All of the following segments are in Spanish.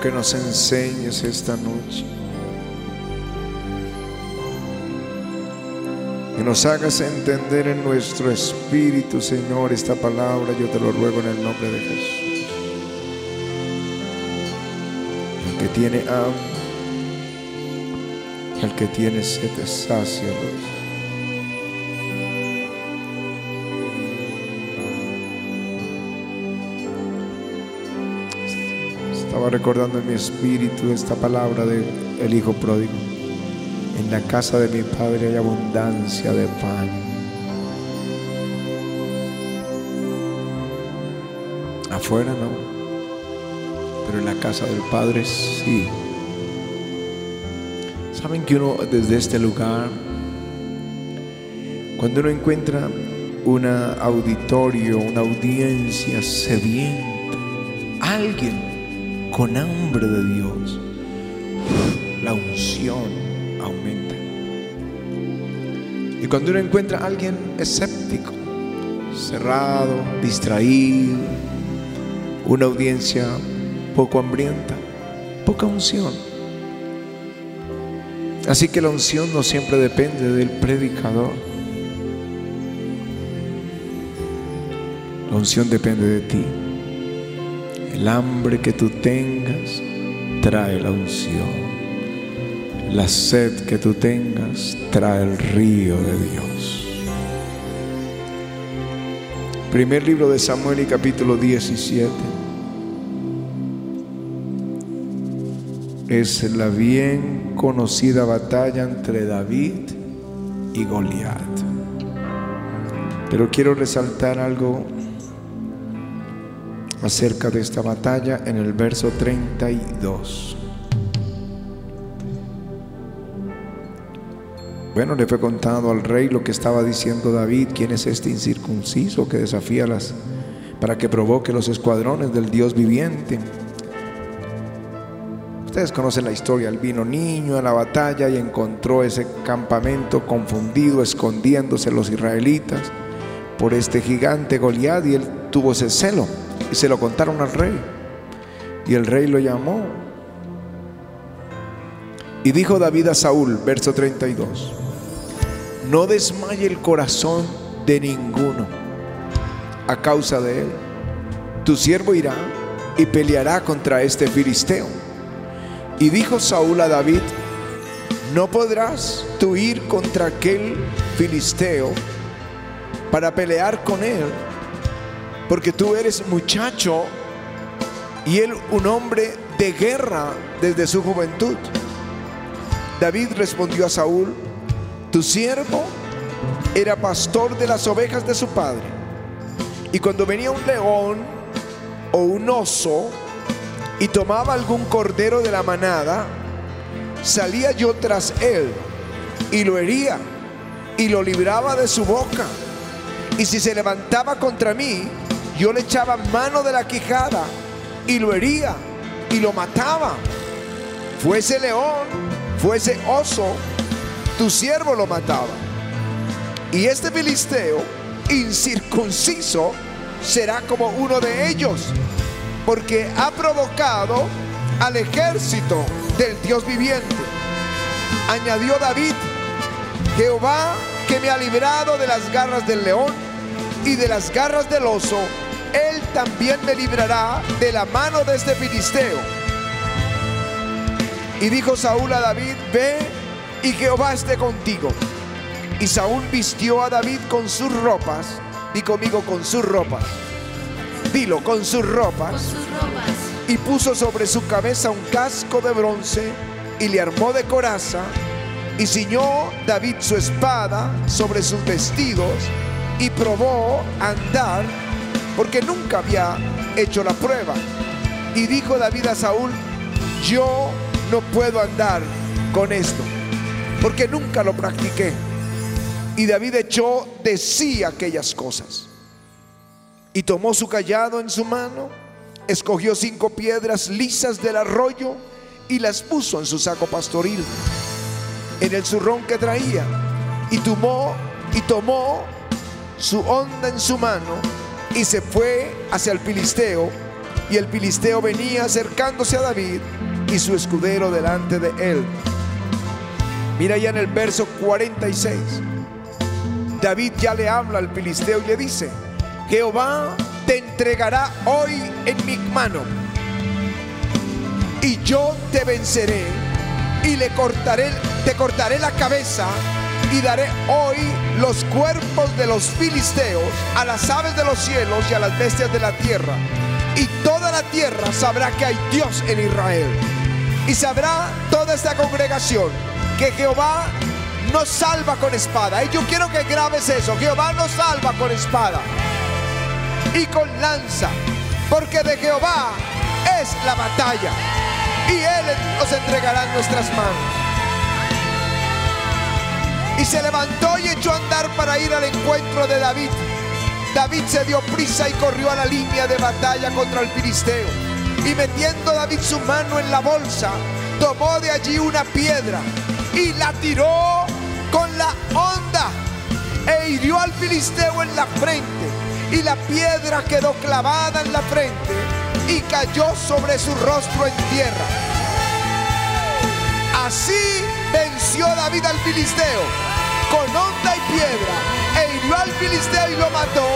que nos enseñes esta noche. Que nos hagas entender en nuestro espíritu, Señor, esta palabra. Yo te lo ruego en el nombre de Jesús. El que tiene hambre, el que tiene sed, sacia, Recordando en mi espíritu esta palabra del el Hijo pródigo. En la casa de mi Padre hay abundancia de pan. Afuera no, pero en la casa del Padre sí. Saben que uno desde este lugar, cuando uno encuentra un auditorio, una audiencia sedienta, alguien con hambre de Dios, la unción aumenta. Y cuando uno encuentra a alguien escéptico, cerrado, distraído, una audiencia poco hambrienta, poca unción. Así que la unción no siempre depende del predicador. La unción depende de ti. El hambre que tú tengas trae la unción. La sed que tú tengas trae el río de Dios. Primer libro de Samuel y capítulo 17. Es la bien conocida batalla entre David y Goliat. Pero quiero resaltar algo acerca de esta batalla en el verso 32. Bueno, le fue contado al rey lo que estaba diciendo David, quién es este incircunciso que desafía las para que provoque los escuadrones del Dios viviente. Ustedes conocen la historia, él vino niño a la batalla y encontró ese campamento confundido, escondiéndose los israelitas por este gigante Goliat y él tuvo ese celo y se lo contaron al rey. Y el rey lo llamó. Y dijo David a Saúl, verso 32, no desmaye el corazón de ninguno a causa de él. Tu siervo irá y peleará contra este filisteo. Y dijo Saúl a David, no podrás tú ir contra aquel filisteo para pelear con él, porque tú eres muchacho y él un hombre de guerra desde su juventud. David respondió a Saúl, tu siervo era pastor de las ovejas de su padre. Y cuando venía un león o un oso y tomaba algún cordero de la manada, salía yo tras él y lo hería y lo libraba de su boca. Y si se levantaba contra mí, yo le echaba mano de la quijada y lo hería y lo mataba. Fuese león, fuese oso, tu siervo lo mataba. Y este filisteo incircunciso será como uno de ellos, porque ha provocado al ejército del Dios viviente. Añadió David, Jehová que me ha librado de las garras del león y de las garras del oso, él también me librará de la mano de este filisteo. Y dijo Saúl a David, ve y Jehová esté contigo. Y Saúl vistió a David con sus ropas, y conmigo con sus ropas. Dilo, con sus ropas. Y puso sobre su cabeza un casco de bronce y le armó de coraza. Y ciñó David su espada sobre sus vestidos y probó andar porque nunca había hecho la prueba. Y dijo David a Saúl, yo no puedo andar con esto porque nunca lo practiqué. Y David echó de sí aquellas cosas. Y tomó su callado en su mano, escogió cinco piedras lisas del arroyo y las puso en su saco pastoril, en el zurrón que traía, y tomó y tomó su onda en su mano y se fue hacia el filisteo Y el filisteo venía acercándose a David y su escudero delante de él. Mira ya en el verso 46. David ya le habla al filisteo y le dice, Jehová te entregará hoy en mi mano y yo te venceré y le cortaré, te cortaré la cabeza y daré hoy los cuerpos de los filisteos a las aves de los cielos y a las bestias de la tierra. Y toda la tierra sabrá que hay Dios en Israel. Y sabrá toda esta congregación que Jehová no salva con espada. Y yo quiero que grabes eso. Jehová no salva con espada y con lanza. Porque de Jehová es la batalla. Y Él nos entregará en nuestras manos. Se levantó y echó a andar para ir al encuentro de David. David se dio prisa y corrió a la línea de batalla contra el filisteo. Y metiendo David su mano en la bolsa, tomó de allí una piedra y la tiró con la onda e hirió al filisteo en la frente. Y la piedra quedó clavada en la frente y cayó sobre su rostro en tierra. Así venció David al filisteo con onda y piedra e hirió al filisteo y lo mató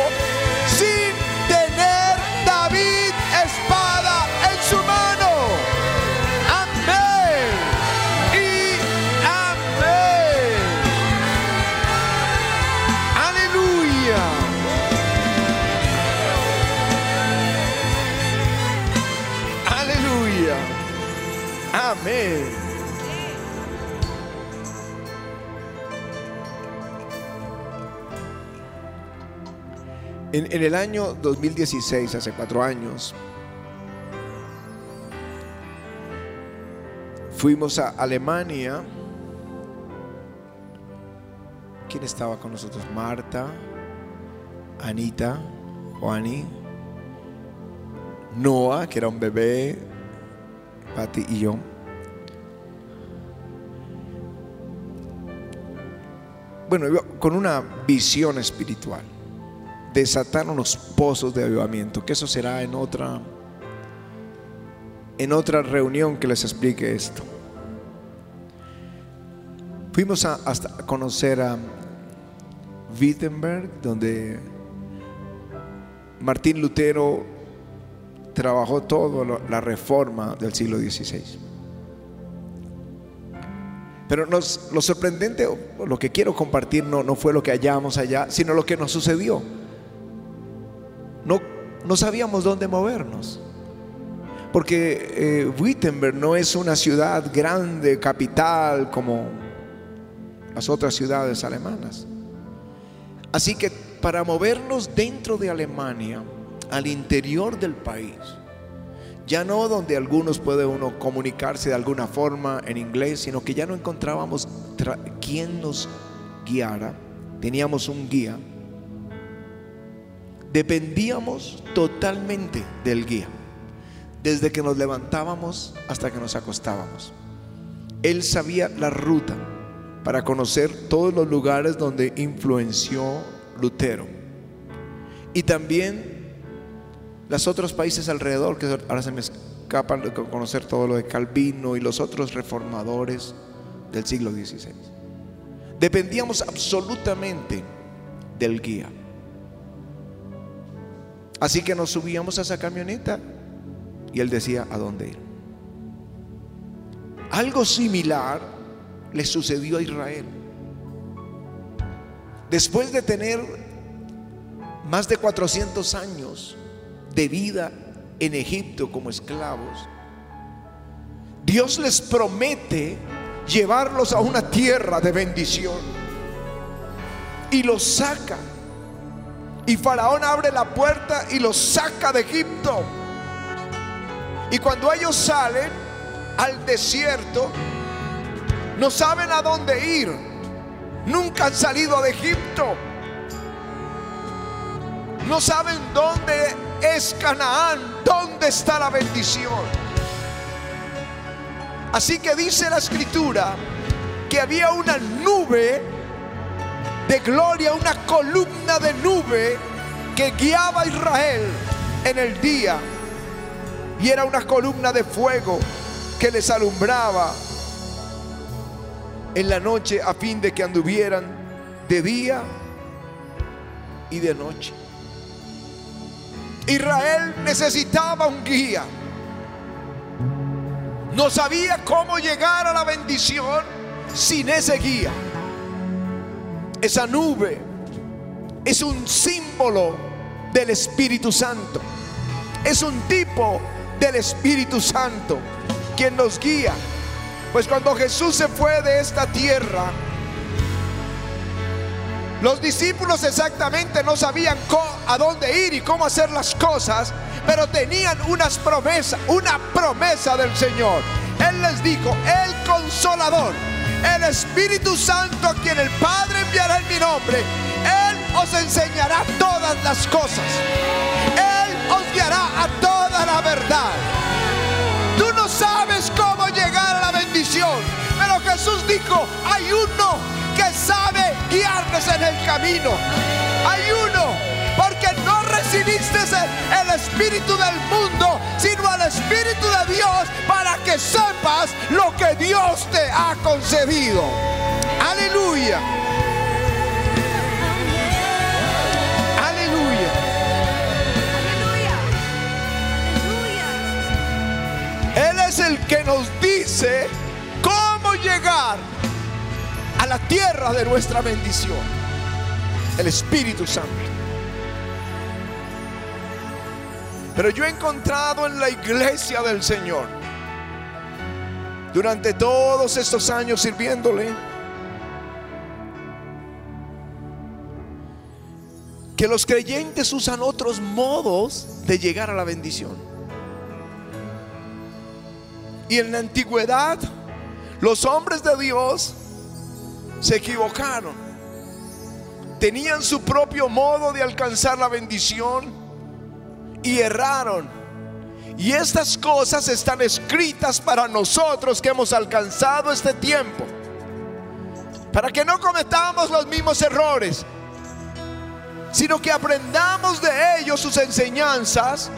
sin tener David espada en su mano. Amén. Y amén. Aleluya. Aleluya. Amén. En, el año 2016, hace cuatro años, fuimos a Alemania. ¿Quién estaba con nosotros? Marta, Anita, Juani, Noah, que era un bebé, Patti y yo. Bueno, con una visión espiritual desatar unos pozos de avivamiento, que eso será en otra en otra reunión que les explique esto. Fuimos a, hasta conocer a Wittenberg, donde Martín Lutero trabajó toda la reforma del siglo XVI. Pero lo sorprendente, lo que quiero compartir no, no fue lo que hallamos allá, sino lo que nos sucedió. No, sabíamos dónde movernos. Porque eh, Wittenberg no es una ciudad grande, capital, como las otras ciudades alemanas. Así que para movernos dentro de Alemania, al interior del país, ya no donde algunos puede uno comunicarse de alguna forma en inglés, sino que ya no encontrábamos quien nos guiara, teníamos un guía dependíamos totalmente del guía, desde que nos levantábamos hasta que nos acostábamos. Él sabía la ruta para conocer todos los lugares donde influenció Lutero. Y también los otros países alrededor, que ahora se me escapan de conocer todo lo de Calvino y los otros reformadores del siglo XVI. Dependíamos absolutamente del guía. Así que nos subíamos a esa camioneta y él decía a dónde ir. Algo similar le sucedió a Israel. Después de tener más de 400 años de vida en Egipto como esclavos, Dios les promete llevarlos a una tierra de bendición y los saca y Faraón abre la puerta y los saca de Egipto. Y cuando ellos salen al desierto, no saben a dónde ir. Nunca han salido de Egipto. No saben dónde es Canaán, dónde está la bendición. Así que dice la escritura que había una nube de gloria, una columna de nube que guiaba a Israel en el día y era una columna de fuego que les alumbraba en la noche a fin de que anduvieran de día y de noche. Israel necesitaba un guía. No sabía cómo llegar a la bendición sin ese guía. Esa nube es un símbolo del Espíritu Santo. Es un tipo del Espíritu Santo quien nos guía. Pues cuando Jesús se fue de esta tierra, los discípulos exactamente no sabían a dónde ir y cómo hacer las cosas, pero tenían unas promesas, una promesa del Señor. Él les dijo, el consolador, el Espíritu Santo a quien el Padre enviará en mi nombre, Él os enseñará todas las cosas. Él os guiará a toda la verdad. Tú no sabes cómo llegar a la bendición, pero Jesús dijo, hay uno que sabe guiarnos en el camino. Hay uno porque no recibiste el Espíritu del mundo, sino el Espíritu de Dios para que sepas lo que Dios te ha concedido. Aleluya. Aleluya. Él es el que nos dice cómo llegar a la tierra de nuestra bendición. El Espíritu Santo. Pero yo he encontrado en la iglesia del Señor, durante todos estos años sirviéndole, que los creyentes usan otros modos de llegar a la bendición. Y en la antigüedad, los hombres de Dios se equivocaron. Tenían su propio modo de alcanzar la bendición y erraron. Y estas cosas están escritas para nosotros que hemos alcanzado este tiempo. Para que no cometamos los mismos errores, sino que aprendamos de ellos sus enseñanzas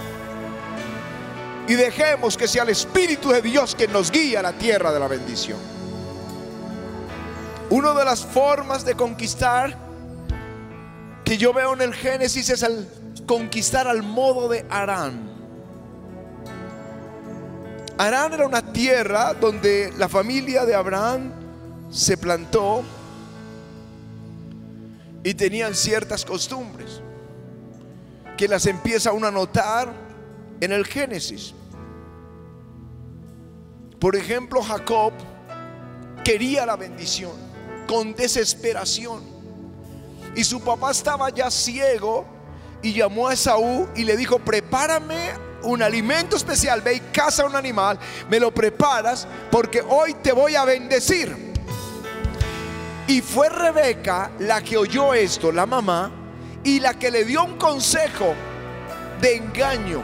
y dejemos que sea el Espíritu de Dios que nos guíe a la tierra de la bendición. Una de las formas de conquistar que yo veo en el Génesis es el conquistar al modo de Arán. Arán era una tierra donde la familia de Abraham se plantó y tenían ciertas costumbres que las empieza uno a notar en el Génesis. Por ejemplo, Jacob quería la bendición con desesperación y su papá estaba ya ciego y llamó a Esaú y le dijo, prepárame un alimento especial, ve y caza un animal, me lo preparas porque hoy te voy a bendecir. Y fue Rebeca la que oyó esto, la mamá, y la que le dio un consejo de engaño.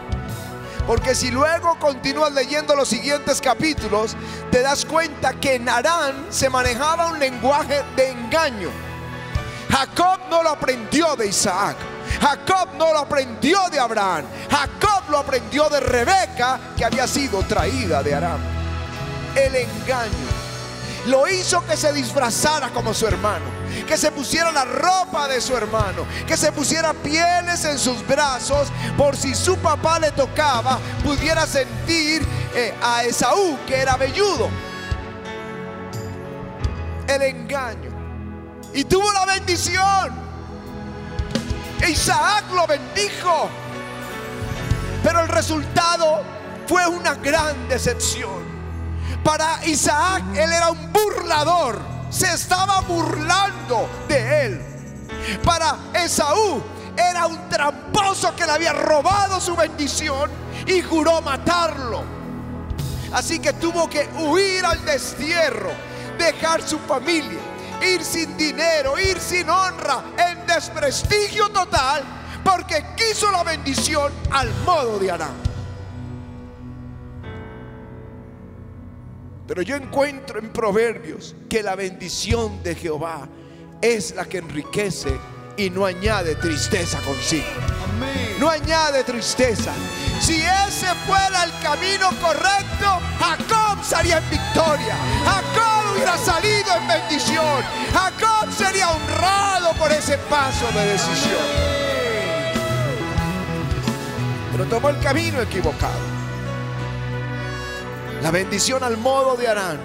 Porque si luego continúas leyendo los siguientes capítulos, te das cuenta que en Arán se manejaba un lenguaje de engaño. Jacob no lo aprendió de Isaac. Jacob no lo aprendió de Abraham. Jacob lo aprendió de Rebeca, que había sido traída de Aram. El engaño lo hizo que se disfrazara como su hermano, que se pusiera la ropa de su hermano, que se pusiera pieles en sus brazos, por si su papá le tocaba, pudiera sentir eh, a Esaú, que era velludo. El engaño. Y tuvo la bendición Isaac lo bendijo. Pero el resultado fue una gran decepción. Para Isaac él era un burlador. Se estaba burlando de él. Para Esaú era un tramposo que le había robado su bendición y juró matarlo. Así que tuvo que huir al destierro, dejar su familia ir sin dinero, ir sin honra, en desprestigio total, porque quiso la bendición al modo de Adán. Pero yo encuentro en Proverbios que la bendición de Jehová es la que enriquece y no añade tristeza consigo. No añade tristeza. Si ese fuera el camino correcto, Jacob sería en victoria. Jacob hubiera salido en bendición. Jacob sería honrado por ese paso de decisión. Pero tomó el camino equivocado. La bendición al modo de Arán.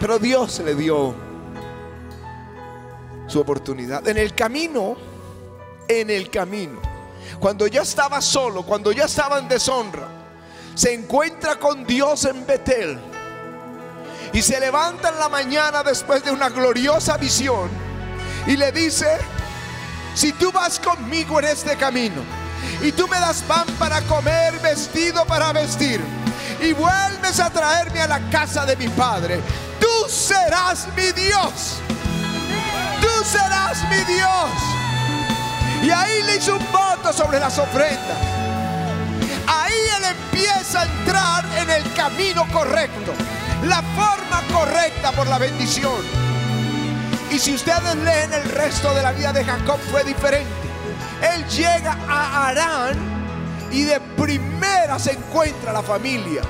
Pero Dios le dio su oportunidad. En el camino, en el camino, cuando ya estaba solo, cuando ya estaba en deshonra, se encuentra con Dios en Betel y se levanta en la mañana después de una gloriosa visión y le dice, si tú vas conmigo en este camino y tú me das pan para comer, vestido para vestir, y vuelves a traerme a la casa de mi padre, tú serás mi Dios tú serás mi Dios. Y ahí le hizo un voto sobre las ofrendas. Camino correcto, la forma correcta por la bendición. Y si ustedes leen el resto de la vida de Jacob fue diferente. Él llega a Arán y de primera se encuentra la familia.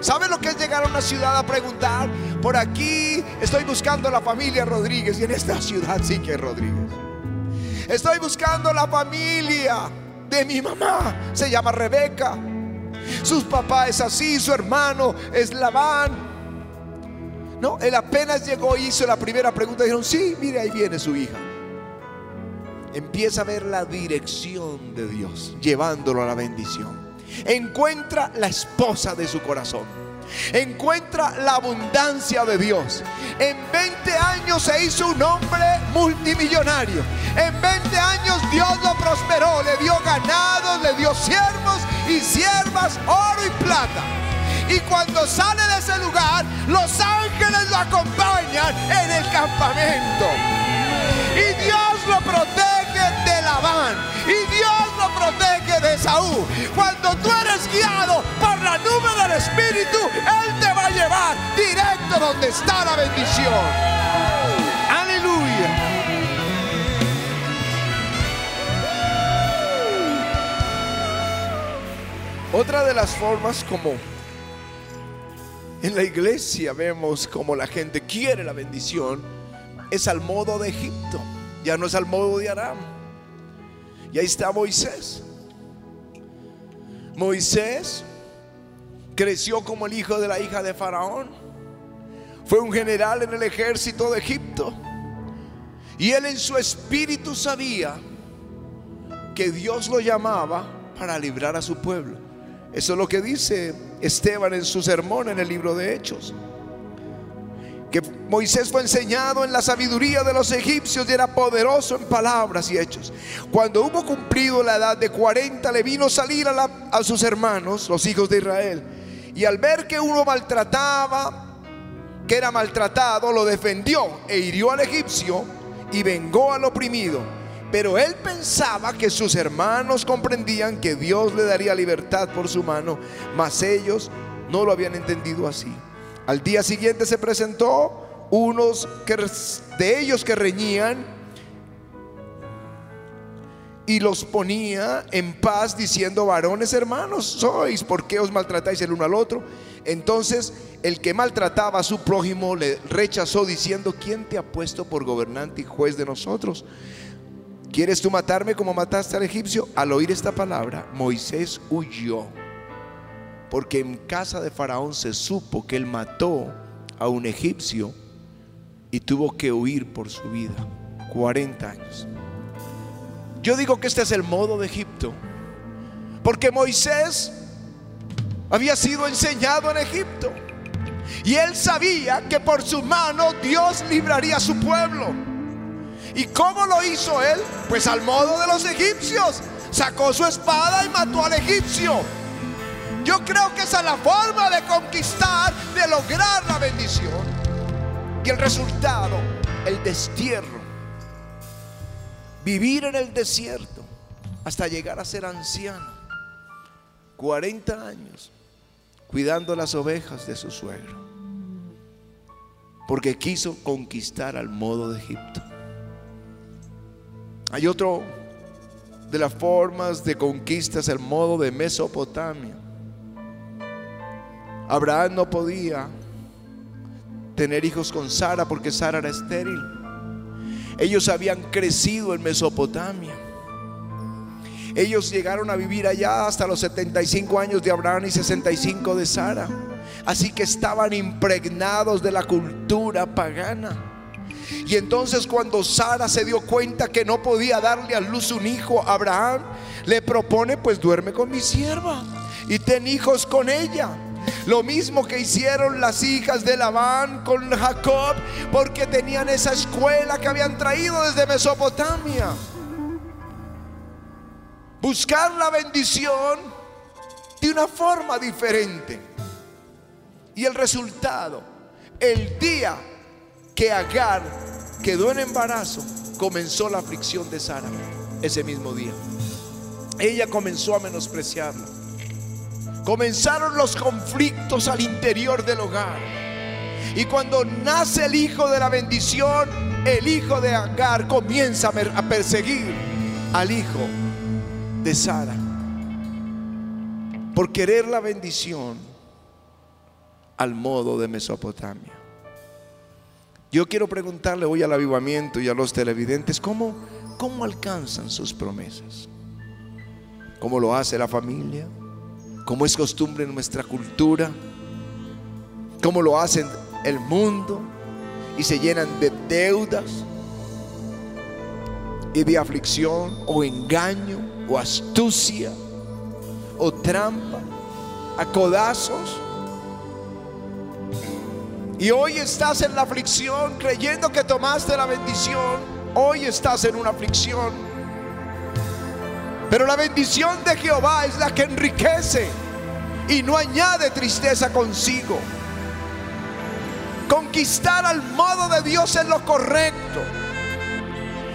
¿Sabe lo que es llegar a una ciudad a preguntar? Por aquí estoy buscando la familia Rodríguez y en esta ciudad sí que es Rodríguez. Estoy buscando la familia de mi mamá. Se llama Rebeca. Sus papás es así, su hermano es Labán. No, él apenas llegó y hizo la primera pregunta. Dijeron, sí, mire, ahí viene su hija. Empieza a ver la dirección de Dios, llevándolo a la bendición encuentra la esposa de su corazón. Encuentra la abundancia de Dios. En 20 años se hizo un hombre multimillonario. En 20 años Dios lo prosperó, le dio ganados, le dio siervos y siervas, oro y plata. Y cuando sale de ese lugar, los ángeles lo acompañan en el campamento. Y Dios lo protege de Labán. Y Dios lo protege de Saúl. Cuando tú eres guiado por la nube del Espíritu, Él te va a llevar directo donde está la bendición. Otra de las formas como en la iglesia vemos como la gente quiere la bendición es al modo de Egipto, ya no es al modo de Aram. Y ahí está Moisés. Moisés creció como el hijo de la hija de Faraón. Fue un general en el ejército de Egipto. Y él en su espíritu sabía que Dios lo llamaba para librar a su pueblo. Eso es lo que dice Esteban en su sermón en el libro de Hechos que Moisés fue enseñado en la sabiduría de los egipcios y era poderoso en palabras y hechos. Cuando hubo cumplido la edad de 40, le vino salir a, a sus hermanos, los hijos de Israel, y al ver que uno maltrataba, que era maltratado, lo defendió e hirió al egipcio y vengó al oprimido. Pero él pensaba que sus hermanos comprendían que Dios le daría libertad por su mano, mas ellos no lo habían entendido así. Al día siguiente se presentó unos de ellos que reñían y los ponía en paz diciendo, varones hermanos sois, ¿por qué os maltratáis el uno al otro? Entonces el que maltrataba a su prójimo le rechazó diciendo, ¿quién te ha puesto por gobernante y juez de nosotros? ¿Quieres tú matarme como mataste al egipcio? Al oír esta palabra, Moisés huyó porque en casa de Faraón se supo que él mató a un egipcio y tuvo que huir por su vida. 40 años. Yo digo que este es el modo de Egipto, porque Moisés había sido enseñado en Egipto y él sabía que por su mano Dios libraría a su pueblo. ¿Y cómo lo hizo él? Pues al modo de los egipcios. Sacó su espada y mató al egipcio. Yo creo que esa es la forma de conquistar, de lograr la bendición. Y el resultado, el destierro. Vivir en el desierto hasta llegar a ser anciano. 40 años cuidando las ovejas de su suegro. Porque quiso conquistar al modo de Egipto. Hay otro de las formas de conquistas el modo de Mesopotamia. Abraham no podía tener hijos con Sara porque Sara era estéril. Ellos habían crecido en Mesopotamia. Ellos llegaron a vivir allá hasta los 75 años de Abraham y 65 de Sara. Así que estaban impregnados de la cultura pagana. Y entonces cuando Sara se dio cuenta que no podía darle a luz un hijo Abraham, le propone pues duerme con mi sierva y ten hijos con ella. Lo mismo que hicieron las hijas de Labán con Jacob, porque tenían esa escuela que habían traído desde Mesopotamia. Buscar la bendición de una forma diferente. Y el resultado, el día que Agar quedó en embarazo, comenzó la aflicción de Sara ese mismo día. Ella comenzó a menospreciarla. Comenzaron los conflictos al interior del hogar. Y cuando nace el hijo de la bendición, el hijo de Agar comienza a perseguir al hijo de Sara. Por querer la bendición al modo de Mesopotamia. Yo quiero preguntarle hoy al avivamiento y a los televidentes, ¿cómo, cómo alcanzan sus promesas? ¿Cómo lo hace la familia? como es costumbre en nuestra cultura, como lo hacen el mundo y se llenan de deudas y de aflicción o engaño o astucia o trampa, a codazos. Y hoy estás en la aflicción creyendo que tomaste la bendición. Hoy estás en una aflicción pero la bendición de Jehová es la que enriquece y no añade tristeza consigo. Conquistar al modo de Dios es lo correcto.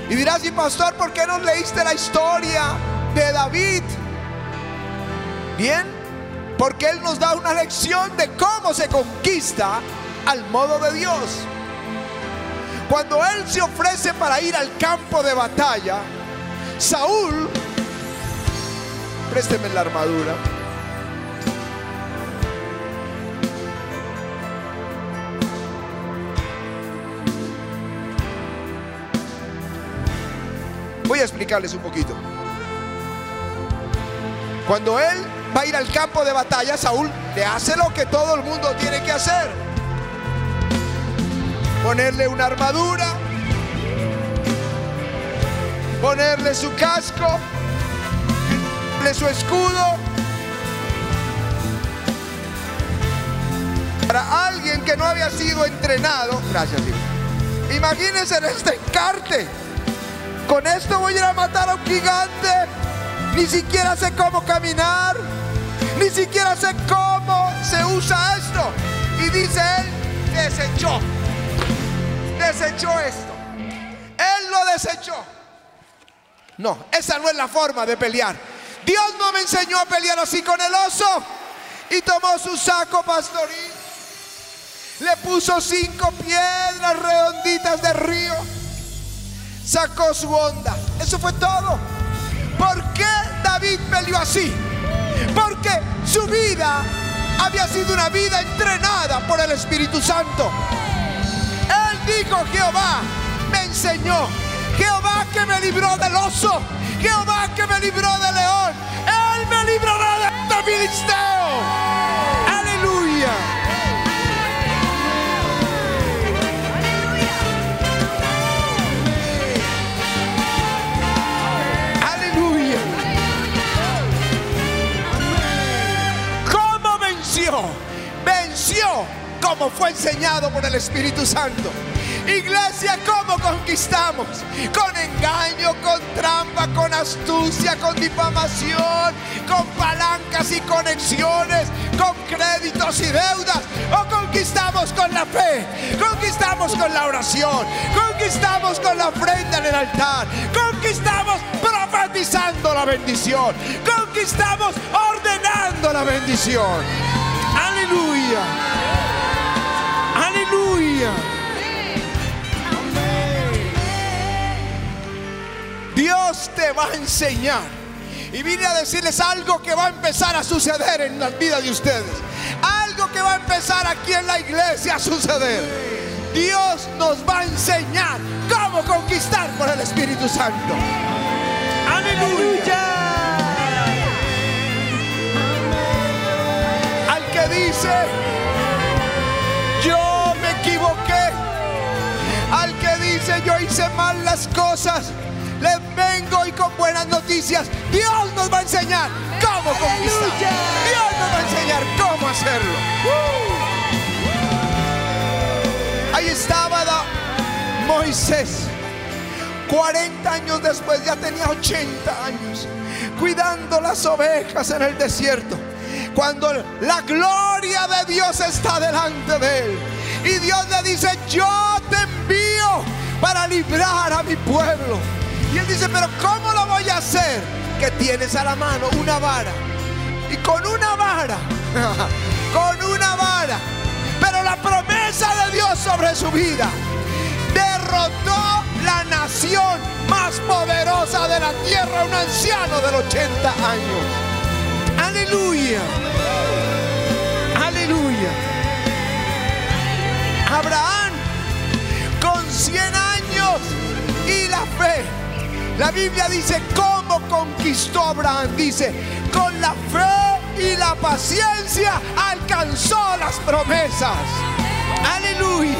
Y dirás, y pastor, ¿por qué no leíste la historia de David? Bien, porque Él nos da una lección de cómo se conquista al modo de Dios. Cuando Él se ofrece para ir al campo de batalla, Saúl Présteme la armadura. Voy a explicarles un poquito. Cuando él va a ir al campo de batalla, Saúl le hace lo que todo el mundo tiene que hacer. Ponerle una armadura, ponerle su casco, su escudo. Para alguien que no había sido entrenado, gracias, Imagínense en este encarte. Con esto voy a ir a matar a un gigante. Ni siquiera sé cómo caminar. Ni siquiera sé cómo se usa esto. Y dice él, desechó. Desechó esto. Él lo desechó. No, esa no es la forma de pelear. Dios no me enseñó a pelear así con el oso. Y tomó su saco pastoril. Le puso cinco piedras redonditas de río. Sacó su onda. Eso fue todo. ¿Por qué David peleó así? Porque su vida había sido una vida entrenada por el Espíritu Santo. Él dijo, Jehová me enseñó. Jehová que me libró del oso Jehová que me libró del león, Él me librará de este filisteo. Aleluya. Aleluya. ¿Cómo venció? Venció como fue enseñado por el Espíritu Santo. Iglesia, ¿cómo conquistamos? Con engaño, con trampa, con astucia, con difamación, con palancas y conexiones, con créditos y deudas. O conquistamos con la fe, conquistamos con la oración, conquistamos con la ofrenda en el altar, conquistamos profetizando la bendición, conquistamos ordenando la bendición. Aleluya. Aleluya. Dios te va a enseñar. Y vine a decirles algo que va a empezar a suceder en la vida de ustedes. Algo que va a empezar aquí en la iglesia a suceder. Dios nos va a enseñar cómo conquistar por el Espíritu Santo. Aleluya. Al que dice, yo me equivoqué. Al que dice, yo hice mal las cosas. Les vengo y con buenas noticias. Dios nos va a enseñar cómo conquistar. Dios nos va a enseñar cómo hacerlo. Ahí estaba Moisés. 40 años después, ya tenía 80 años, cuidando las ovejas en el desierto. Cuando la gloria de Dios está delante de él. Y Dios le dice, yo te envío para librar a mi pueblo. Y él dice, pero ¿cómo lo voy a hacer? Que tienes a la mano una vara. Y con una vara, con una vara. Pero la promesa de Dios sobre su vida derrotó la nación más poderosa de la tierra, un anciano de 80 años. Aleluya. Aleluya. Abraham con 100 años y la fe. La Biblia dice cómo conquistó Abraham. Dice, con la fe y la paciencia alcanzó las promesas. Aleluya.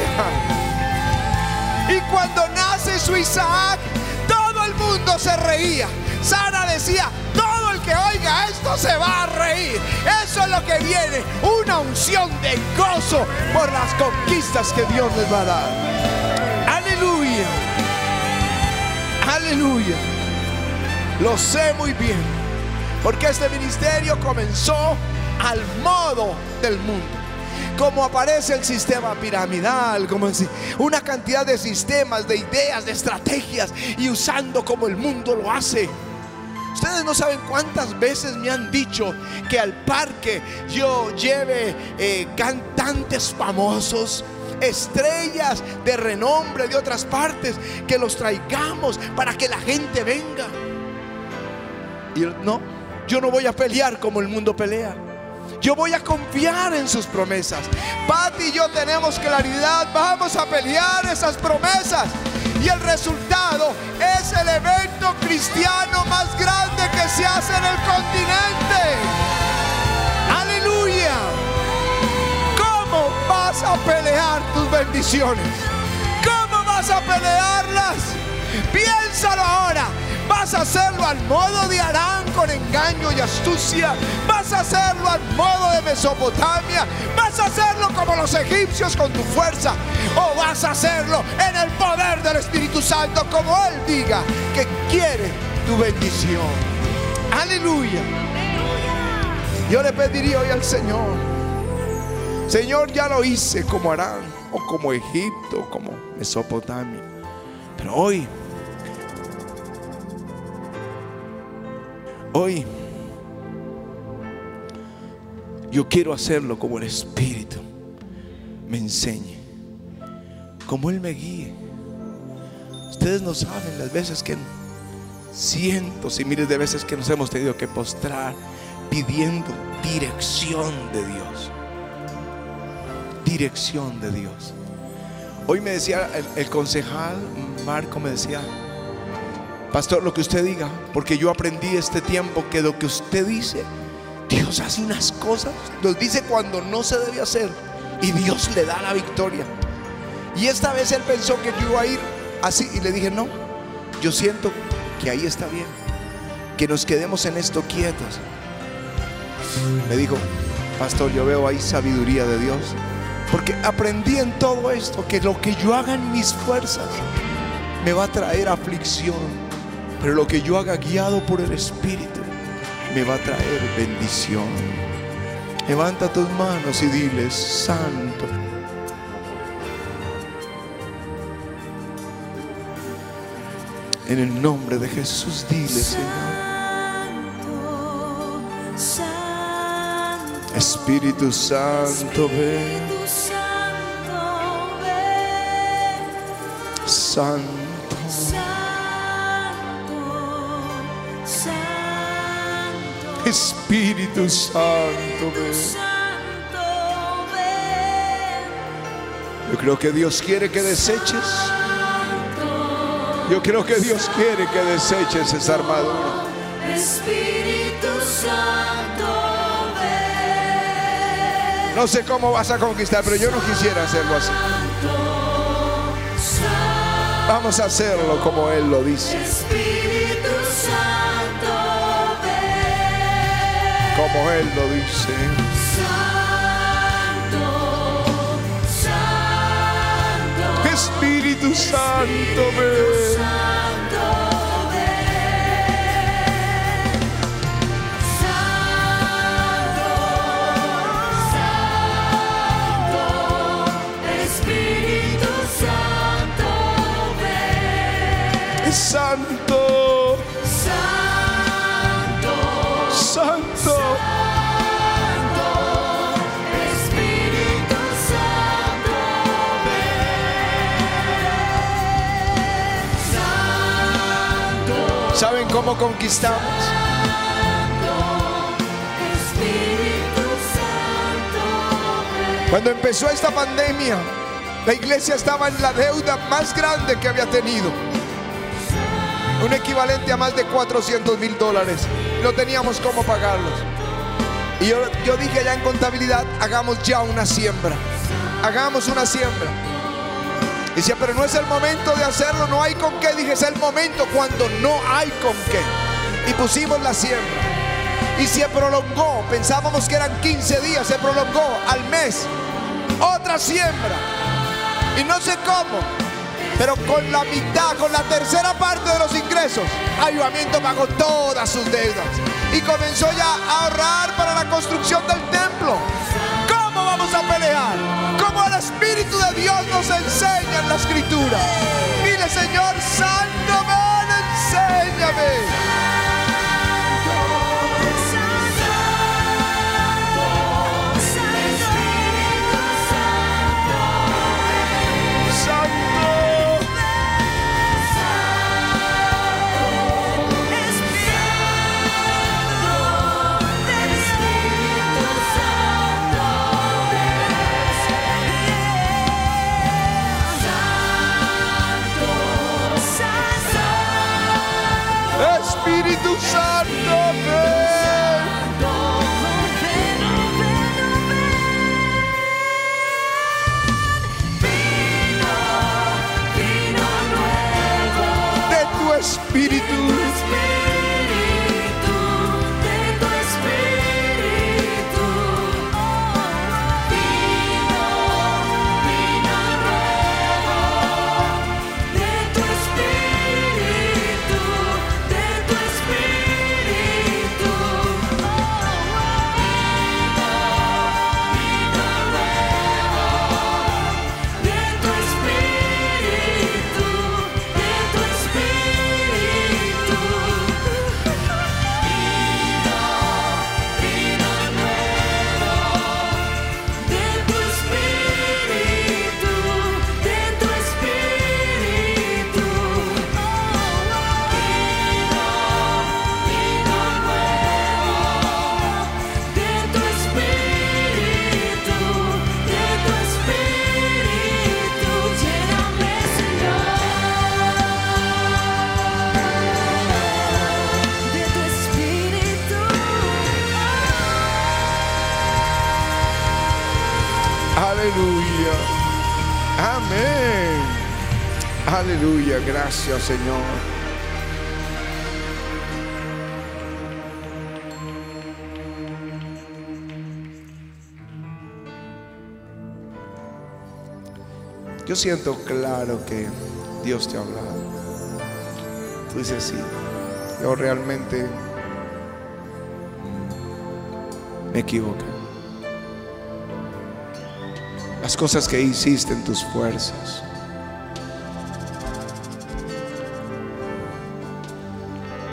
Y cuando nace su Isaac, todo el mundo se reía. Sara decía, todo el que oiga esto se va a reír. Eso es lo que viene, una unción de gozo por las conquistas que Dios les va a dar. Aleluya. Lo sé muy bien, porque este ministerio comenzó al modo del mundo como aparece el sistema piramidal, como una cantidad de sistemas, de ideas, de estrategias y usando como el mundo lo hace. Ustedes no saben cuántas veces me han dicho que al parque yo lleve eh, cantantes famosos, estrellas de renombre de otras partes, que los traigamos para que la gente venga. Y no, yo no voy a pelear como el mundo pelea. Yo voy a confiar en sus promesas. Pati y yo tenemos claridad. Vamos a pelear esas promesas. Y el resultado es el evento cristiano más grande que se hace en el continente. Vas a pelear tus bendiciones? ¿Cómo vas a pelearlas? Piénsalo ahora. Vas a hacerlo al modo de Arán con engaño y astucia. Vas a hacerlo al modo de Mesopotamia. Vas a hacerlo como los egipcios con tu fuerza. O vas a hacerlo en el poder del Espíritu Santo como Él diga que quiere tu bendición. Aleluya. Yo le pediría hoy al Señor. Señor, ya lo hice como Arán o como Egipto, como Mesopotamia. Pero hoy Hoy yo quiero hacerlo como el Espíritu me enseñe, como Él me guíe. Ustedes no saben las veces que cientos y miles de veces que nos hemos tenido que postrar pidiendo dirección de Dios. Dirección de Dios. Hoy me decía el, concejal Marco, me decía, Pastor, lo que usted diga, porque yo aprendí este tiempo que lo que usted dice, Dios hace unas cosas, nos dice cuando no se debe hacer y Dios le da la victoria. Y esta vez él pensó que yo iba a ir así y le dije, no, yo siento que ahí está bien, que nos quedemos en esto quietos. Me dijo, pastor, yo veo ahí sabiduría de Dios, porque aprendí en todo esto que lo que yo haga en mis fuerzas me va a traer aflicción pero lo que yo haga guiado por el Espíritu me va a traer bendición. Levanta tus manos y diles, Santo. En el nombre de Jesús, dile, Señor. Espíritu Santo, ven. Santo. Santo, Santo. Espíritu Santo, ven. Yo creo que Dios quiere que deseches. Yo creo que Dios quiere que deseches esa armadura. Espíritu Santo. No sé cómo vas a conquistar, pero yo no quisiera hacerlo así. Vamos a hacerlo como Él lo dice. Espíritu Santo, ven. Como Él lo dice. Santo, Santo, Espíritu Santo, ven. Cómo conquistamos? Cuando empezó esta pandemia, la iglesia estaba en la deuda más grande que había tenido. Un equivalente a más de 400 mil dólares. No teníamos cómo pagarlos. Y yo, yo dije ya en contabilidad, hagamos ya una siembra. Hagamos una siembra. Decía, pero no es el momento de hacerlo, no hay con qué. Dije, es el momento cuando no hay con qué. Y pusimos la siembra. Y se prolongó, pensábamos que eran 15 días, se prolongó al mes. Otra siembra. Y no sé cómo, pero con la mitad, con la tercera parte de los ingresos, Ayudamiento pagó todas sus deudas. Y comenzó ya a ahorrar para la construcción del templo. Nos enseña en la Escritura. Dile, Señor Santo, ven, enséñame. Señor. Yo siento claro que Dios te ha hablado. Tú dices, sí, yo realmente me equivoqué. Las cosas que hiciste en tus fuerzas.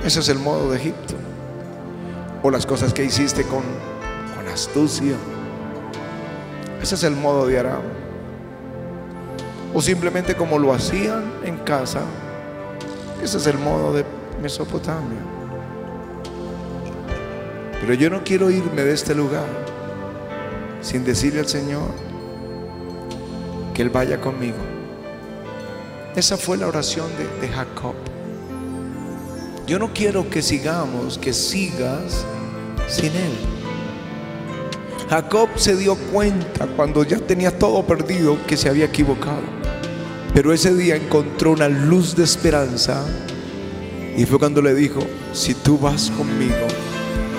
Ese es el modo de Egipto. O las cosas que hiciste con, astucia. Ese es el modo de Aram. O simplemente como lo hacían en casa. Ese es el modo de Mesopotamia. Pero yo no quiero irme de este lugar sin decirle al Señor que Él vaya conmigo. Esa fue la oración de Jacob. Yo no quiero que sigamos, que sigas sin Él. Jacob se dio cuenta cuando ya tenía todo perdido que se había equivocado. Pero ese día encontró una luz de esperanza y fue cuando le dijo, si tú vas conmigo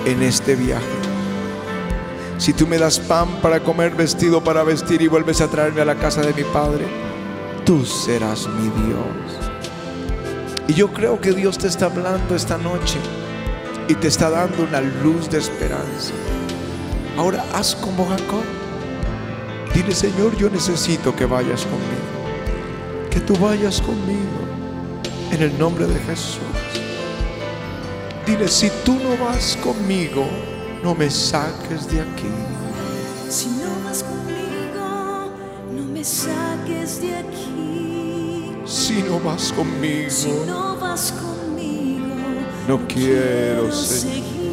en este viaje, si tú me das pan para comer, vestido para vestir y vuelves a traerme a la casa de mi padre, tú serás mi Dios. Y yo creo que Dios te está hablando esta noche y te está dando una luz de esperanza. Ahora haz como Jacob. Dile, Señor, yo necesito que vayas conmigo. Que tú vayas conmigo. En el nombre de Jesús. Dile, si tú no vas conmigo, no me saques de aquí. Si no vas conmigo, no me saques de aquí. Si no vas Si conmigo, no vas conmigo, no quiero seguir. seguir.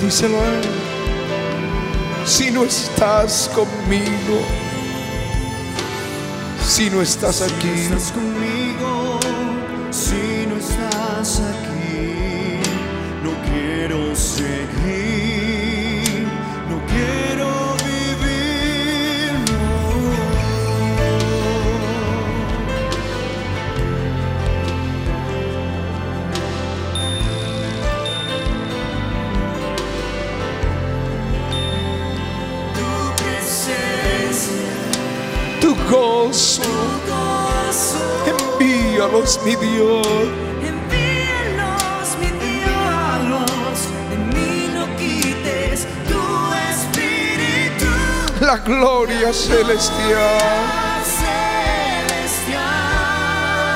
Díselo a él. Si no estás conmigo, si no estás aquí, estás conmigo, gozo, envíalos, mi Dios. envíalos, mi Dios. De mí no quites tu espíritu. La gloria celestial, celestial.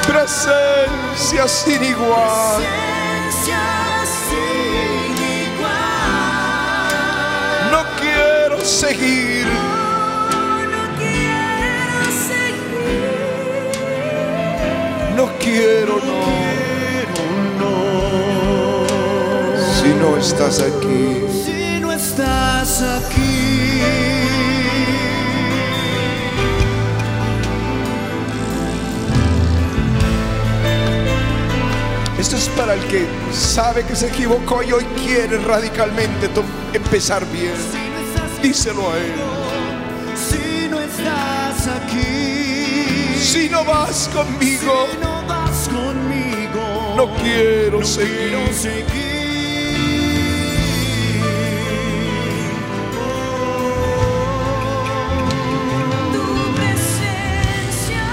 presencia sin igual. Presencia sin igual. No quiero seguir, no quiero, no. Si no estás aquí, Si no estás aquí, esto es para el que sabe que se equivocó y hoy quiere radicalmente empezar bien. no Díselo a él. si no estás aquí, Si no vas conmigo, no conmigo, no quiero quiero seguir. seguir. Tu presencia,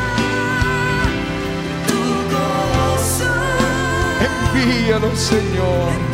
tu gozo. Envíalo, Señor.